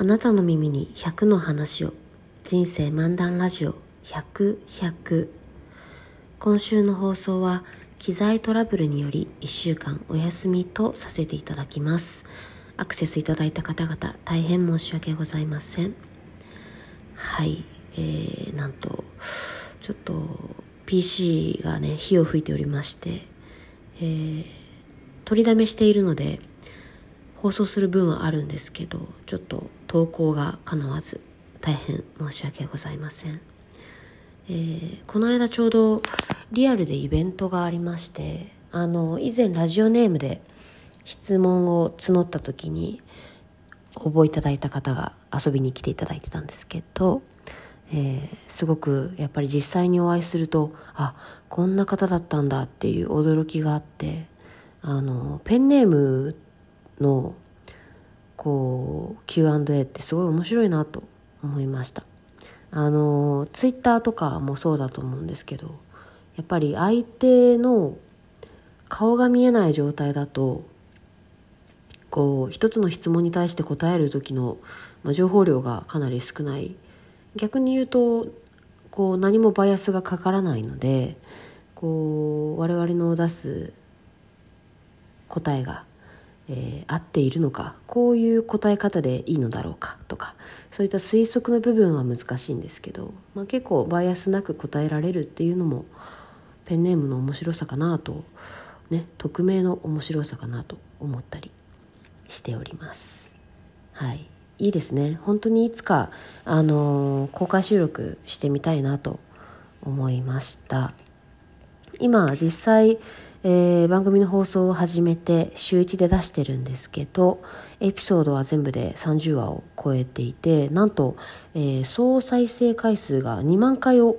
あなたの耳に100の話を人生漫談ラジオ100、100今週の放送は機材トラブルにより1週間お休みとさせていただきます。アクセスいただいた方々大変申し訳ございません。はい。えー、なんとちょっと PC がね火を吹いておりましてえー、取りだめしているので放送する分はあるんですけどちょっと投稿がかなわず大変申し訳ございません、えー、この間ちょうどリアルでイベントがありましてあの以前ラジオネームで質問を募った時に応募いただいた方が遊びに来ていただいてたんですけど、えー、すごくやっぱり実際にお会いするとあこんな方だったんだっていう驚きがあってあのペンネームのこう Q&A ってすごい面白いなと思いました。あのツイッターとかもそうだと思うんですけどやっぱり相手の顔が見えない状態だとこう一つの質問に対して答える時の、まあ、情報量がかなり少ない。逆に言うとこう何もバイアスがかからないのでこう我々の出す答えが、えー、合っているのかこういう答え方でいいのだろうかとかそういった推測の部分は難しいんですけど、まあ、結構バイアスなく答えられるっていうのもペンネームの面白さかなとね匿名の面白さかなと思ったりしております。はい。いいですね。本当にいつか、あのー、公開収録してみたいなと思いました。今実際えー、番組の放送を始めて週1で出してるんですけどエピソードは全部で30話を超えていてなんと、えー、総再生回数が2万回を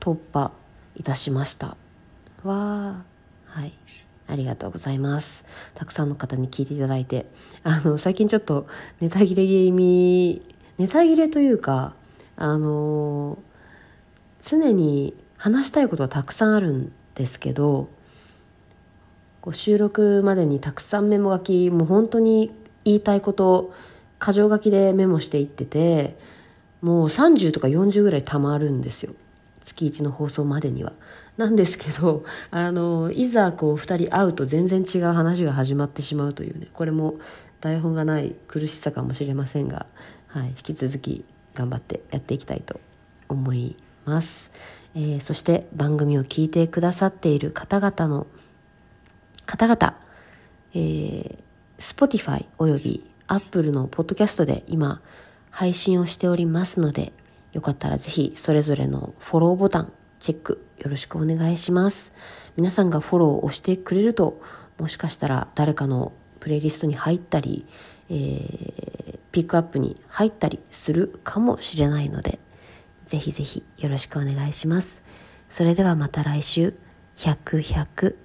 突破いたしました。わー。はい。ありがとうございます。たくさんの方に聞いていただいて。あの最近ちょっとネタ切れ気味ネタ切れというかあの常に話したいことはたくさんあるんですけどこう収録までにたくさんメモ書きもう本当に言いたいこと箇条書きでメモしていっててもう30とか40ぐらいたまるんですよ月1の放送までには。なんですけどあのいざこう2人会うと全然違う話が始まってしまうというねこれも台本がない苦しさかもしれませんが、はい、引き続き頑張ってやっていきたいと思います、えー、そして番組を聞いてくださっている方々の方々、えー、Spotify および Apple のポッドキャストで今配信をしておりますので、よかったらぜひそれぞれのフォローボタンチェックよろしくお願いします。皆さんがフォローを押してくれると、もしかしたら誰かのプレイリストに入ったり、えー、ピックアップに入ったりするかもしれないので、ぜひぜひよろしくお願いします。それではまた来週、100、100